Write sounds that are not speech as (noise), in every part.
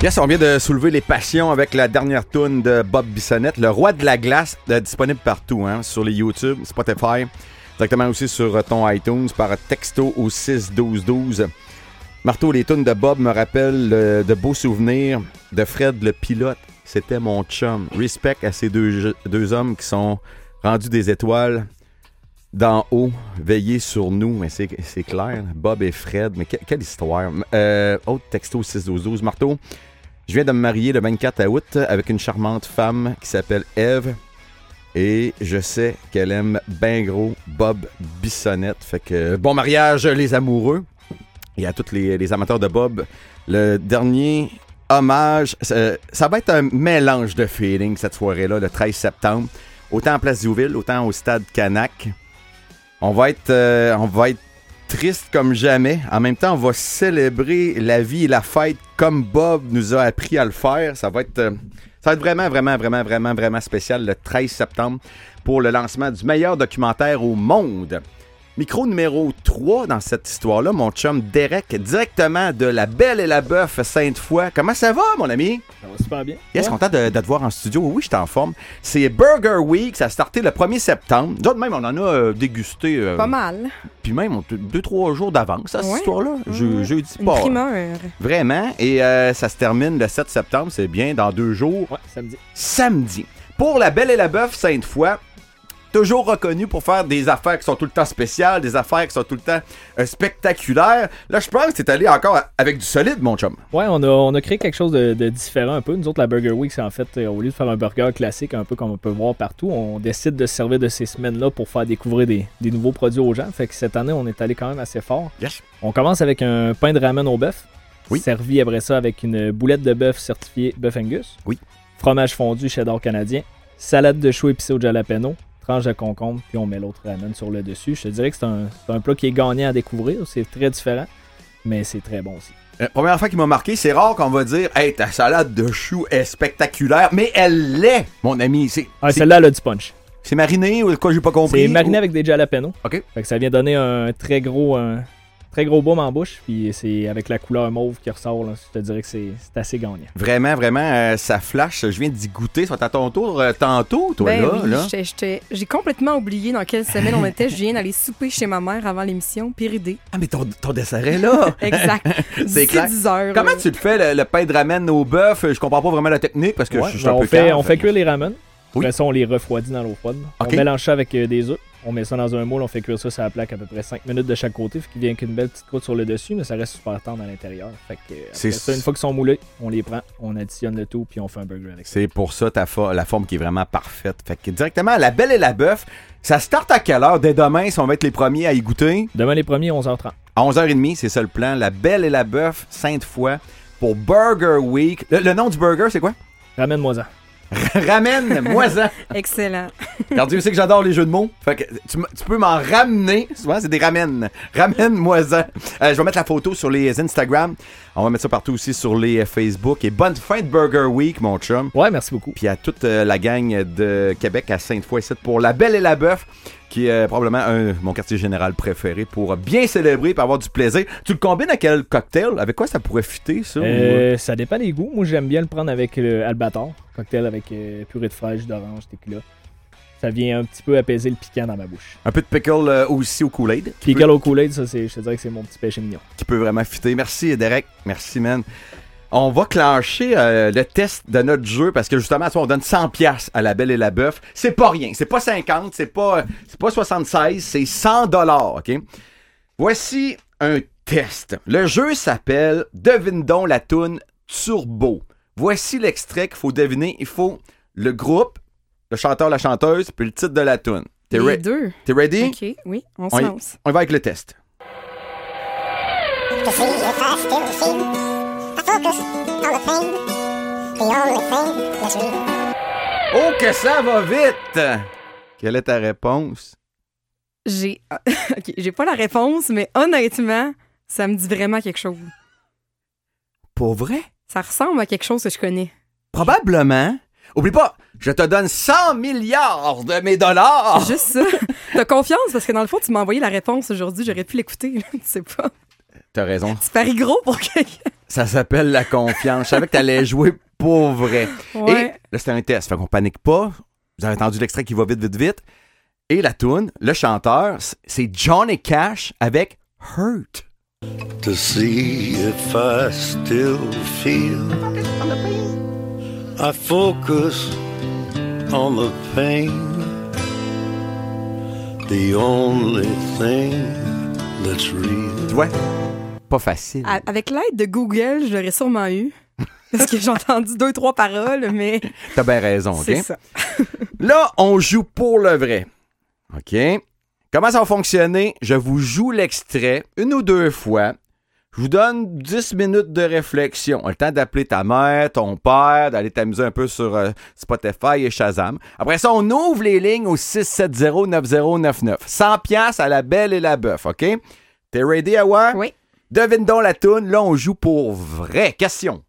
Yes, on vient de soulever les passions avec la dernière tune de Bob Bissonnette, Le Roi de la Glace, euh, disponible partout, hein, sur les YouTube, Spotify, directement aussi sur ton iTunes par texto au 61212. Marteau, les tunes de Bob me rappellent euh, de beaux souvenirs de Fred le pilote. C'était mon chum. Respect à ces deux, deux hommes qui sont rendus des étoiles d'en haut, veiller sur nous. Mais c'est clair, Bob et Fred. Mais que- quelle histoire. Euh, autre texto 61212. Marteau, je viens de me marier le 24 août avec une charmante femme qui s'appelle Eve. Et je sais qu'elle aime bien gros Bob Bissonnette. Fait que bon mariage, les amoureux. Et à tous les, les amateurs de Bob, le dernier hommage, ça, ça va être un mélange de feelings cette soirée-là, le 13 septembre. Autant en Place Diouville, autant au stade Canac. On va être, euh, on va être triste comme jamais. En même temps, on va célébrer la vie et la fête comme Bob nous a appris à le faire. Ça va être, euh, ça va être vraiment, vraiment, vraiment, vraiment, vraiment spécial le 13 septembre pour le lancement du meilleur documentaire au monde. Micro numéro 3 dans cette histoire-là, mon chum Derek, directement de La Belle et la Bœuf Sainte-Foy. Comment ça va, mon ami? Ça va super bien. Yes, Ouais. content de, de te voir en studio. Oui, je suis en forme. C'est Burger Week, ça a starté le 1er septembre. Nous autres, même, on en a euh, dégusté. euh, Pas mal. Puis même, on- deux, trois jours d'avance, à cette Ouais. histoire-là. Je, Ouais. jeudi Une pas. primeur. Vraiment. Et euh, ça se termine le 7 septembre, c'est bien, dans deux jours. Ouais, samedi. Samedi. Pour la Belle et la Bœuf Sainte-Foy, toujours reconnu pour faire des affaires qui sont tout le temps spéciales, des affaires qui sont tout le temps euh, spectaculaires. Là, je pense que t'es allé encore avec du solide, mon chum. Ouais, on a, on a créé quelque chose de, de différent un peu. Nous autres, la Burger Week, c'est en fait, euh, au lieu de faire un burger classique, un peu comme on peut voir partout, on décide de se servir de ces semaines-là pour faire découvrir des, des nouveaux produits aux gens. Fait que cette année, on est allé quand même assez fort. Yes. On commence avec un pain de ramen au bœuf. Oui. Servi après ça avec une boulette de bœuf certifiée bœuf Angus. Oui. Fromage fondu cheddar canadien. Salade de choux épicée au jalapeno. Tranche de concombre, puis on met l'autre ramen sur le dessus. Je te dirais que c'est un, c'est un plat qui est gagnant à découvrir. C'est très différent, mais c'est très bon aussi. Euh, première affaire qui m'a marqué, c'est rare qu'on va dire Hey, ta salade de choux est spectaculaire, mais elle l'est, mon ami. C'est Ah, c'est- celle-là, elle a du punch. c'est mariné ou quoi, j'ai pas compris? C'est mariné ou- avec des jalapenos. OK. Fait que ça vient donner un très gros, un très gros baume en bouche. Puis c'est avec la couleur mauve qui ressort. Là, je te dirais que c'est assez gagnant. Vraiment, vraiment, euh, ça flash. Je viens d'y goûter. Ça à ton tour euh, tantôt, toi, Ben là. oui, là. j'ai complètement oublié dans quelle semaine on était. Je viens d'aller souper chez ma mère avant l'émission, Pyridée. Ah, mais ton, ton dessert est là. (laughs) Exact. (laughs) C'est D'ici clair. 10 heures. Comment tu le fais, le, le pain de ramen au bœuf? Je comprends pas vraiment la technique parce que Ouais, je suis ben, un on, peu fait, cave. on fait cuire les ramen. Oui. Après ça, on les refroidit dans l'eau froide. OK. On mélange ça avec euh, des œufs. On met ça dans un moule, on fait cuire ça sur la plaque à peu près 5 minutes de chaque côté. Fait qu'il vient qu'une belle petite croûte sur le dessus, mais ça reste super tendre à l'intérieur. Fait que, C'est- après ça, une fois qu'ils sont moulés, on les prend, on additionne le tout, puis on fait un burger avec ça. C'est pour ça ta fo- la forme qui est vraiment parfaite. Fait que directement, la belle et la bœuf, ça start à quelle heure? Dès demain, si on va être les premiers à y goûter? Demain, les premiers, 11h30. À 11h30, c'est ça le plan. La belle et la bœuf, Sainte-Foy, pour Burger Week. Le, le nom du burger, c'est quoi? Ramène-moi ça. (laughs) Ramène-moi-en. Excellent. Car Dieu sait que j'adore les jeux de mots. Fait que tu, peux m'en ramener. Souvent, c'est des ramènes. Ramène-moi-en. Euh, je vais mettre la photo sur les Instagram. On va mettre ça partout aussi sur les euh, Facebook. Et bonne fin de Burger Week, mon chum. Ouais, merci beaucoup. Puis à toute euh, la gang de Québec à Sainte-Foy, pour La Belle et la Bœuf, qui est euh, probablement un, mon quartier général préféré pour bien célébrer et avoir du plaisir. Tu le combines à quel cocktail? Avec quoi ça pourrait fitter, ça? ou- Euh, ça dépend des goûts. Moi, j'aime bien le prendre avec le Albator, cocktail avec euh, purée de fraîche, d'orange, tequila. Ça vient un petit peu apaiser le piquant dans ma bouche. Un peu de pickle euh, aussi au Kool-Aid. peut- Pickle au Kool-Aid, ça, c'est, je te dirais que c'est mon petit péché mignon. qui peut vraiment fitter. Merci, Derek. Merci, man. On va clencher euh, le test de notre jeu parce que justement, ça, on donne 100 pièces à la Belle et la Bœuf. C'est pas rien. C'est pas 50, c'est pas, c'est pas 76, c'est 100 dollars, OK? Voici un test. Le jeu s'appelle Devine donc la toune Turbo. Voici l'extrait qu'il faut deviner. Il faut le groupe, le chanteur, la chanteuse, puis le titre de la toune. T'es, Les re- deux. t'es ready? OK, oui, on se On y- lance. On y va avec le test. Focus on the thing, the only thing that's real. Oh, que ça va vite! Quelle est ta réponse? J'ai (laughs) OK, j'ai pas la réponse, mais honnêtement, ça me dit vraiment quelque chose. Pour vrai? Ça ressemble à quelque chose que je connais. Probablement. Oublie pas, je te donne 100 milliards de mes dollars! Juste ça. (laughs) T'as confiance? Parce que dans le fond, tu m'as envoyé la réponse aujourd'hui, j'aurais pu l'écouter, là, tu sais pas. T'as raison. Tu paries gros pour quelqu'un. Ça s'appelle la confiance. Je savais que t'allais jouer pour vrai. Ouais. Et là, c'était un test. Fait qu'on panique pas. Vous avez entendu l'extrait qui va vite, vite, vite. Et la tune, le chanteur, c'est Johnny Cash avec Hurt. to see if I still feel. I focus on the pain, the only thing that's real. Tu vois? Pas facile. Avec l'aide de Google, je l'aurais sûrement eu. Parce que j'ai entendu deux, trois paroles, mais T'as bien raison, OK? c'est ça. Là, on joue pour le vrai. OK? Comment ça va fonctionner? Je vous joue l'extrait une ou deux fois. Je vous donne 10 minutes de réflexion. Le temps d'appeler ta mère, ton père, d'aller t'amuser un peu sur euh, Spotify et Shazam. Après ça, on ouvre les lignes au 670-9099. 100 pièces à la belle et la bœuf, OK? T'es ready, Awa? Oui. Devine donc la toune. Là, on joue pour vrai. Question.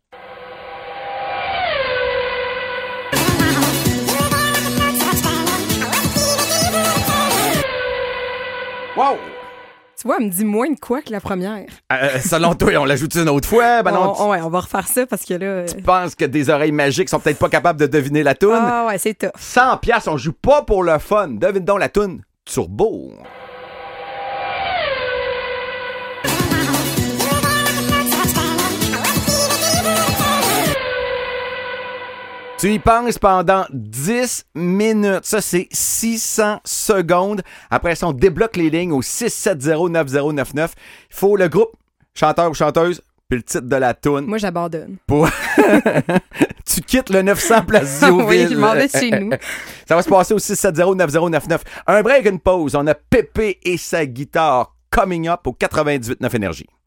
Wow! Tu vois, elle me dit moins de quoi que la première. Euh, selon toi, on l'ajoute une autre fois? Ben (laughs) non, on, on- ouais, on va refaire ça parce que là. euh, tu penses que des oreilles magiques sont peut-être pas capables de deviner la toune? Ah ouais, c'est tough. 100 pièces, on joue pas pour le fun. Devine donc la toune. Turbo. Tu y penses pendant 10 minutes. Ça, c'est 600 secondes. Après ça, on débloque les lignes au 670-9099. Il faut le groupe, chanteur ou chanteuse, puis le titre de la toune. Moi, j'abandonne. Pour... (laughs) tu quittes le 900 place (laughs) oui, je m'en vais chez nous. (laughs) Ça va se passer au 670-9099. Un break, une pause. On a Pépé et sa guitare coming up au 98.9 Énergie.